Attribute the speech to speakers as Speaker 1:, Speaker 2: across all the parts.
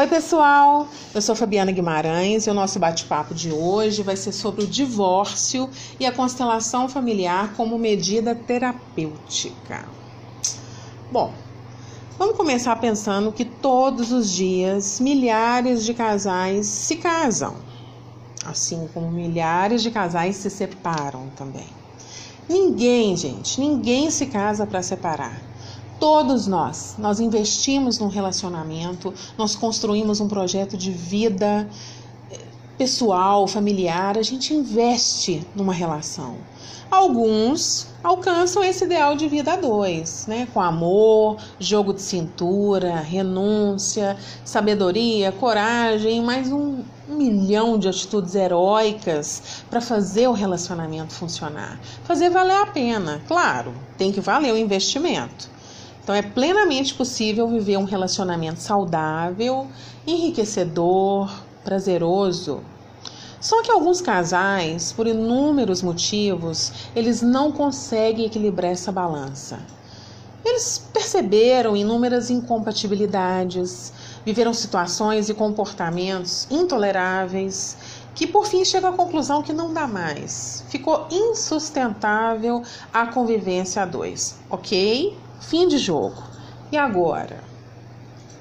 Speaker 1: Oi, pessoal! Eu sou Fabiana Guimarães e o nosso bate-papo de hoje vai ser sobre o divórcio e a constelação familiar como medida terapêutica. Bom, vamos começar pensando que todos os dias milhares de casais se casam, assim como milhares de casais se separam também. Ninguém, gente, ninguém se casa para separar. Todos nós, nós investimos num relacionamento, nós construímos um projeto de vida eh, pessoal, familiar, a gente investe numa relação. Alguns alcançam esse ideal de vida a dois, né? Com amor, jogo de cintura, renúncia, sabedoria, coragem, mais um, um milhão de atitudes heróicas para fazer o relacionamento funcionar. Fazer valer a pena, claro, tem que valer o investimento. Então é plenamente possível viver um relacionamento saudável, enriquecedor, prazeroso. Só que alguns casais, por inúmeros motivos, eles não conseguem equilibrar essa balança. Eles perceberam inúmeras incompatibilidades, viveram situações e comportamentos intoleráveis, que por fim chegam à conclusão que não dá mais. Ficou insustentável a convivência a dois, ok? Fim de jogo. E agora?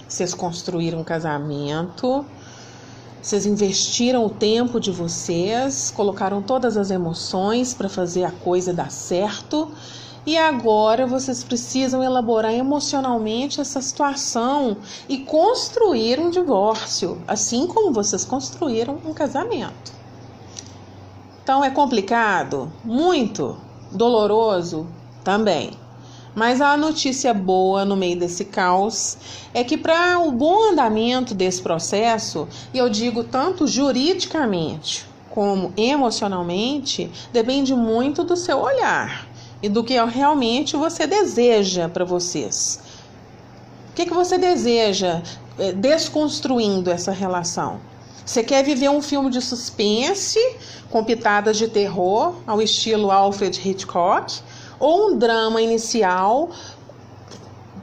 Speaker 1: Vocês construíram um casamento, vocês investiram o tempo de vocês, colocaram todas as emoções para fazer a coisa dar certo. E agora vocês precisam elaborar emocionalmente essa situação e construir um divórcio, assim como vocês construíram um casamento. Então é complicado? Muito. Doloroso? Também. Mas a notícia boa no meio desse caos é que para o bom andamento desse processo, e eu digo tanto juridicamente como emocionalmente, depende muito do seu olhar e do que realmente você deseja para vocês. O que, que você deseja é, desconstruindo essa relação? Você quer viver um filme de suspense com pitadas de terror, ao estilo Alfred Hitchcock? Ou um drama inicial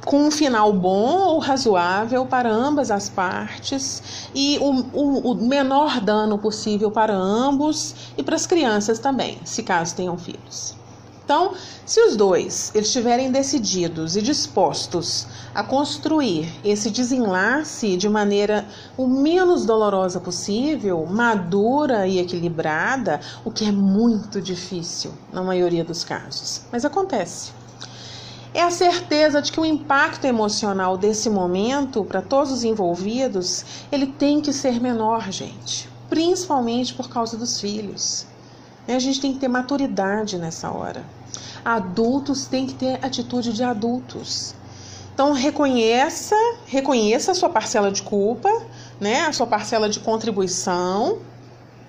Speaker 1: com um final bom ou razoável para ambas as partes e o, o, o, menor dano possível para ambos e para as crianças também, se caso tenham filhos. Então, se os dois estiverem decididos e dispostos a construir esse desenlace de maneira o menos dolorosa possível, madura e equilibrada, o que é muito difícil na maioria dos casos, mas acontece. É a certeza de que o impacto emocional desse momento para todos os envolvidos, ele tem que ser menor, gente, principalmente por causa dos filhos. A gente tem que ter maturidade nessa hora. Adultos têm que ter atitude de adultos. Então reconheça, reconheça a sua parcela de culpa, né? A sua parcela de contribuição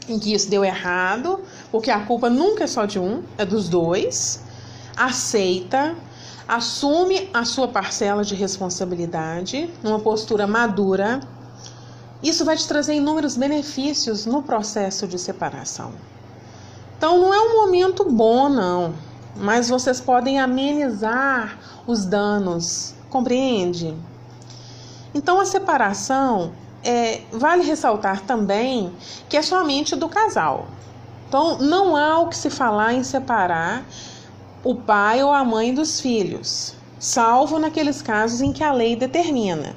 Speaker 1: em que isso deu errado, porque a culpa nunca é só de um, é dos dois. Aceita, assume a sua parcela de responsabilidade numa postura madura. Isso vai te trazer inúmeros benefícios no processo de separação. Então não é um momento bom, não, mas vocês podem amenizar os danos, compreende? Então a separação é, vale ressaltar também que é somente do casal. Então não há o que se falar em separar o pai ou a mãe dos filhos, salvo naqueles casos em que a lei determina.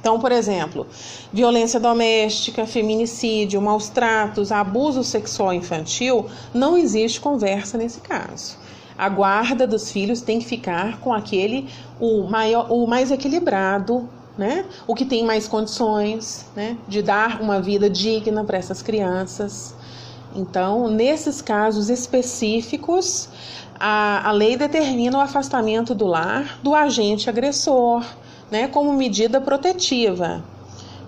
Speaker 1: Então, por exemplo, violência doméstica, feminicídio, maus tratos, abuso sexual infantil, não existe conversa nesse caso. A guarda dos filhos tem que ficar com aquele o maior, o mais equilibrado, né? O que tem mais condições, né? De dar uma vida digna para essas crianças. Então, nesses casos específicos, a, a lei determina o afastamento do lar do agente agressor né, como medida protetiva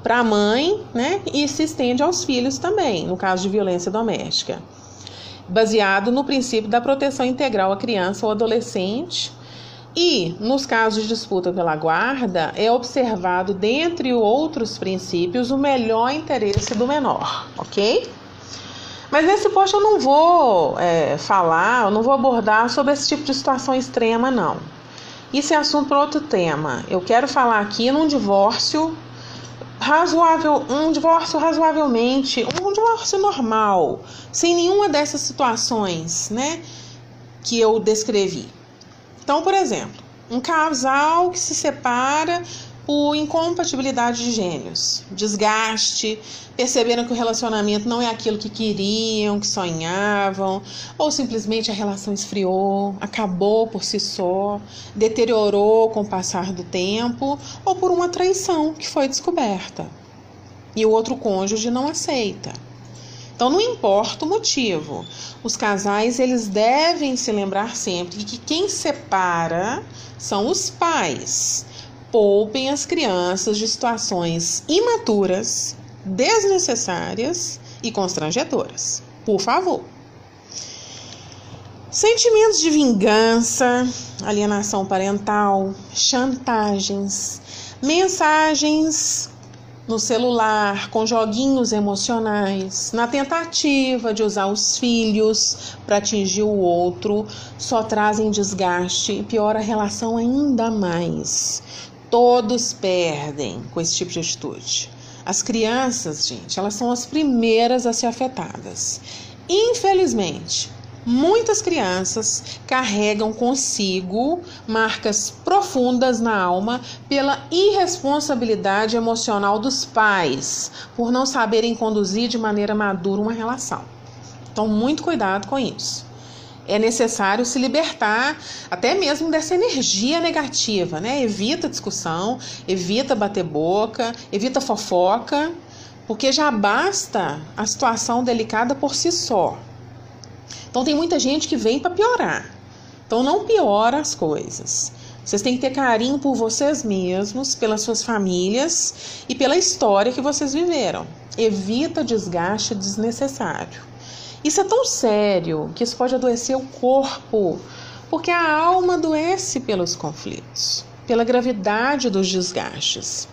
Speaker 1: para a mãe, né, e se estende aos filhos também, no caso de violência doméstica, baseado no princípio da proteção integral à criança ou adolescente. E, nos casos de disputa pela guarda, é observado, dentre outros princípios, o melhor interesse do menor, ok? Mas nesse post eu não vou é, falar, eu não vou abordar sobre esse tipo de situação extrema, não. Isso é assunto para outro tema. Eu quero falar aqui num divórcio razoável, um divórcio razoavelmente, um divórcio normal, sem nenhuma dessas situações, né, que eu descrevi. Então, por exemplo, um casal que se separa por incompatibilidade de gênios, desgaste, perceberam que o relacionamento não é aquilo que queriam, que sonhavam, ou simplesmente a relação esfriou, acabou por si só, deteriorou com o passar do tempo, ou por uma traição que foi descoberta. E o outro cônjuge não aceita. Então não importa o motivo, os casais eles devem se lembrar sempre que quem separa são os pais poupem as crianças de situações imaturas, desnecessárias e constrangedoras. Por favor. Sentimentos de vingança, alienação parental, chantagens, mensagens no celular com joguinhos emocionais, na tentativa de usar os filhos para atingir o outro, só trazem desgaste e piora a relação ainda mais. Todos perdem com esse tipo de atitude. As crianças, gente, elas são as primeiras a ser afetadas. Infelizmente, muitas crianças carregam consigo marcas profundas na alma pela irresponsabilidade emocional dos pais, por não saberem conduzir de maneira madura uma relação. Então, muito cuidado com isso é necessário se libertar até mesmo dessa energia negativa, né? Evita discussão, evita bater boca, evita fofoca, porque já basta a situação delicada por si só. Então tem muita gente que vem para piorar. Então não piora as coisas. Vocês têm que ter carinho por vocês mesmos, pelas suas famílias e pela história que vocês viveram. Evita desgaste desnecessário. Isso é tão sério que isso pode adoecer o corpo, porque a alma adoece pelos conflitos, pela gravidade dos desgastes.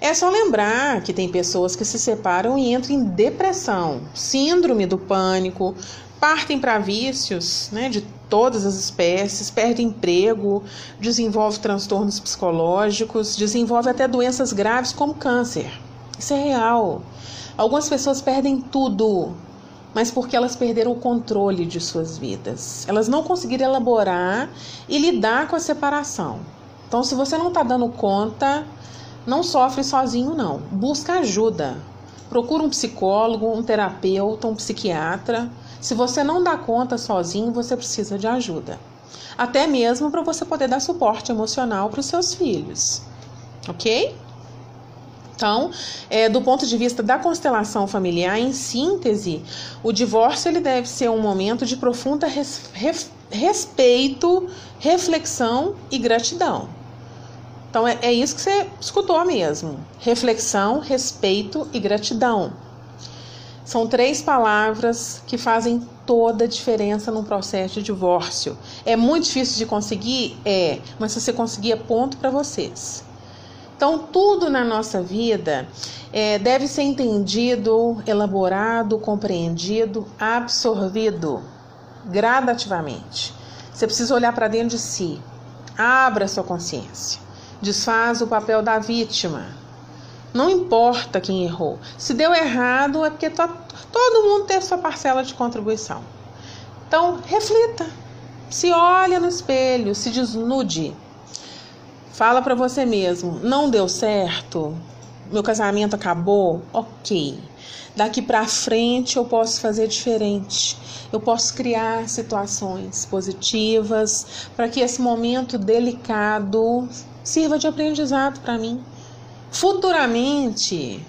Speaker 1: É só lembrar que tem pessoas que se separam e entram em depressão, síndrome do pânico, partem para vícios né, de todas as espécies, perdem emprego, desenvolve transtornos psicológicos, desenvolve até doenças graves como câncer. Isso é real. Algumas pessoas perdem tudo, mas porque elas perderam o controle de suas vidas. Elas não conseguiram elaborar e lidar com a separação. Então, se você não está dando conta, não sofre sozinho, não. Busca ajuda. Procura um psicólogo, um terapeuta, um psiquiatra. Se você não dá conta sozinho, você precisa de ajuda. Até mesmo para você poder dar suporte emocional para os seus filhos. Ok? Então, é, do ponto de vista da constelação familiar, em síntese, o divórcio ele deve ser um momento de profunda res, res, respeito, reflexão e gratidão. Então, é, é isso que você escutou mesmo: reflexão, respeito e gratidão. São três palavras que fazem toda a diferença num processo de divórcio. É muito difícil de conseguir? É, mas se você conseguir, é ponto para vocês. Então, tudo na nossa vida é, deve ser entendido, elaborado, compreendido, absorvido gradativamente. Você precisa olhar para dentro de si, abra sua consciência, desfaz o papel da vítima. Não importa quem errou. Se deu errado, é porque tá, todo mundo tem a sua parcela de contribuição. Então, reflita, se olha no espelho, se desnude Fala para você mesmo, não deu certo? Meu casamento acabou? OK. Daqui para frente eu posso fazer diferente. Eu posso criar situações positivas para que esse momento delicado sirva de aprendizado para mim. Futuramente,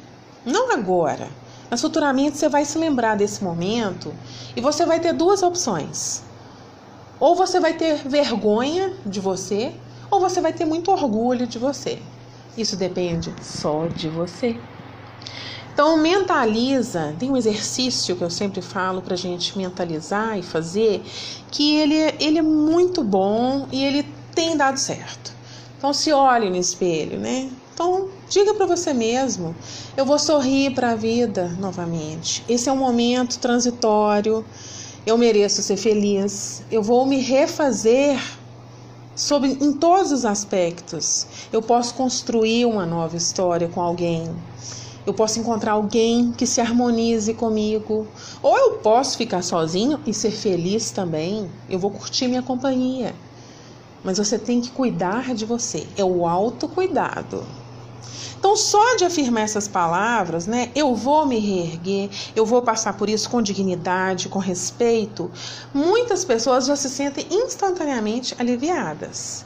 Speaker 1: não agora, mas futuramente você vai se lembrar desse momento e você vai ter duas opções. Ou você vai ter vergonha de você ou você vai ter muito orgulho de você. Isso depende só de você. Então, mentaliza. Tem um exercício que eu sempre falo para gente mentalizar e fazer, que ele, ele é muito bom e ele tem dado certo. Então, se olhe no espelho, né? Então, diga para você mesmo: eu vou sorrir para a vida novamente. Esse é um momento transitório. Eu mereço ser feliz. Eu vou me refazer sobre em todos os aspectos. Eu posso construir uma nova história com alguém. Eu posso encontrar alguém que se harmonize comigo, ou eu posso ficar sozinho e ser feliz também. Eu vou curtir minha companhia. Mas você tem que cuidar de você. É o autocuidado. Então, só de afirmar essas palavras, né, eu vou me reerguer, eu vou passar por isso com dignidade, com respeito, muitas pessoas já se sentem instantaneamente aliviadas.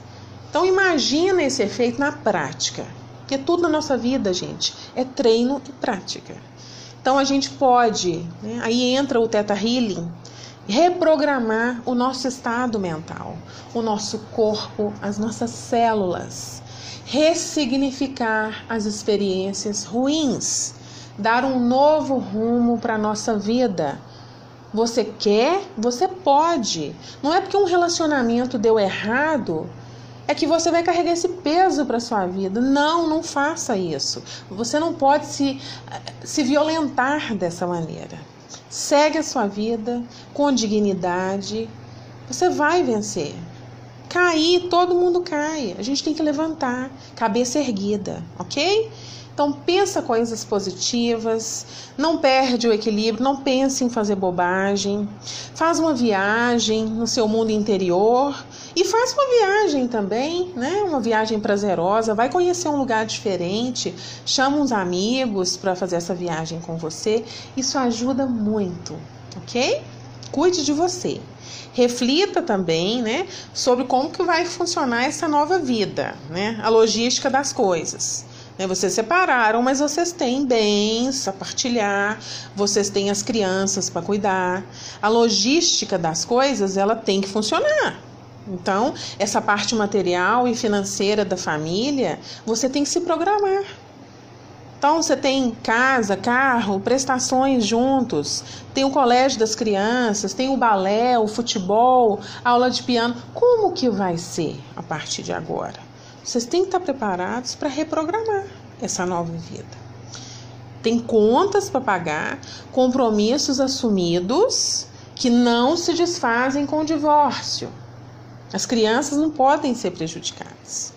Speaker 1: Então, imagina esse efeito na prática, porque tudo na nossa vida, gente, é treino e prática. Então, a gente pode, né, aí entra o Teta Healing, reprogramar o nosso estado mental, o nosso corpo, as nossas células ressignificar as experiências ruins, dar um novo rumo para a nossa vida. Você quer? Você pode. Não é porque um relacionamento deu errado é que você vai carregar esse peso para sua vida. Não, não faça isso. Você não pode se, se violentar dessa maneira. Segue a sua vida com dignidade. Você vai vencer. Cair, todo mundo cai. A gente tem que levantar, cabeça erguida, ok? Então pensa coisas positivas, não perde o equilíbrio, não pense em fazer bobagem. Faz uma viagem no seu mundo interior e faz uma viagem também, né? Uma viagem prazerosa, vai conhecer um lugar diferente, chama uns amigos para fazer essa viagem com você. Isso ajuda muito, ok? Cuide de você. Reflita também, né, sobre como que vai funcionar essa nova vida, né, a logística das coisas. Né, vocês separaram, mas vocês têm bens a partilhar, vocês têm as crianças para cuidar. A logística das coisas, ela tem que funcionar. Então, essa parte material e financeira da família, você tem que se programar. Então você tem casa, carro, prestações juntos, tem o colégio das crianças, tem o balé, o futebol, aula de piano. Como que vai ser a partir de agora? Vocês têm que estar preparados para reprogramar essa nova vida. Tem contas para pagar, compromissos assumidos que não se desfazem com o divórcio. As crianças não podem ser prejudicadas.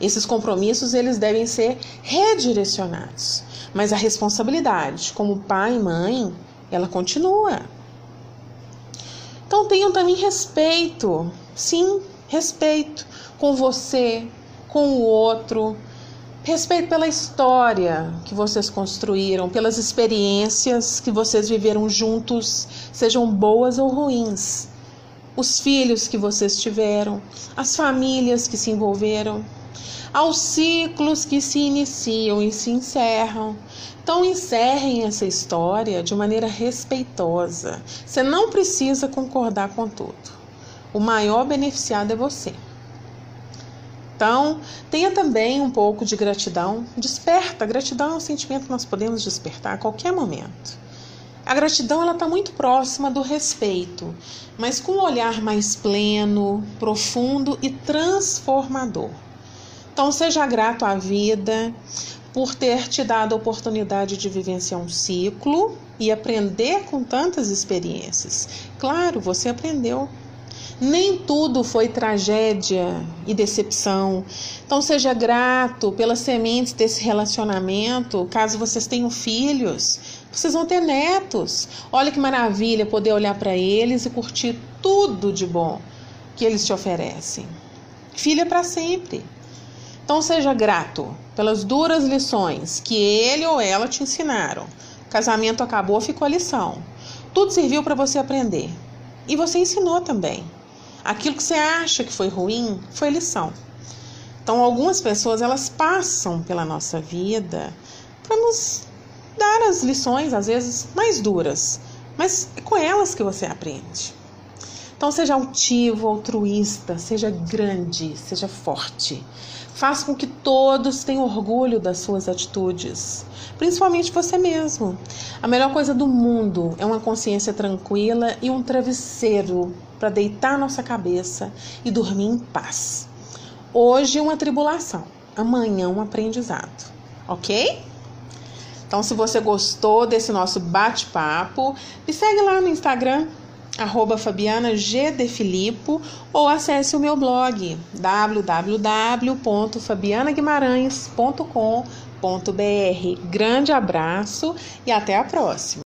Speaker 1: Esses compromissos eles devem ser redirecionados, mas a responsabilidade como pai e mãe, ela continua. Então tenham também respeito, sim, respeito com você, com o outro, respeito pela história que vocês construíram, pelas experiências que vocês viveram juntos, sejam boas ou ruins, os filhos que vocês tiveram, as famílias que se envolveram aos ciclos que se iniciam e se encerram. Então, encerrem essa história de maneira respeitosa. Você não precisa concordar com tudo. O maior beneficiado é você. Então, tenha também um pouco de gratidão. Desperta. Gratidão é um sentimento que nós podemos despertar a qualquer momento. A gratidão ela está muito próxima do respeito, mas com um olhar mais pleno, profundo e transformador. Então, seja grato à vida por ter te dado a oportunidade de vivenciar um ciclo e aprender com tantas experiências. Claro, você aprendeu. Nem tudo foi tragédia e decepção. Então, seja grato pelas sementes desse relacionamento. Caso vocês tenham filhos, vocês vão ter netos. Olha que maravilha poder olhar para eles e curtir tudo de bom que eles te oferecem. Filha para sempre. Então seja grato pelas duras lições que ele ou ela te ensinaram. Casamento acabou, ficou a lição. Tudo serviu para você aprender. E você ensinou também. Aquilo que você acha que foi ruim foi lição. Então algumas pessoas elas passam pela nossa vida para nos dar as lições às vezes mais duras, mas é com elas que você aprende. Então seja altivo, altruísta, seja grande, seja forte. Faça com que todos tenham orgulho das suas atitudes, principalmente você mesmo. A melhor coisa do mundo é uma consciência tranquila e um travesseiro para deitar nossa cabeça e dormir em paz. Hoje uma tribulação, amanhã um aprendizado, ok? Então, se você gostou desse nosso bate-papo, me segue lá no Instagram, arroba Fabiana G. De Filippo, ou acesse o meu blog www.fabianaguimarães.com.br. Grande abraço e até a próxima!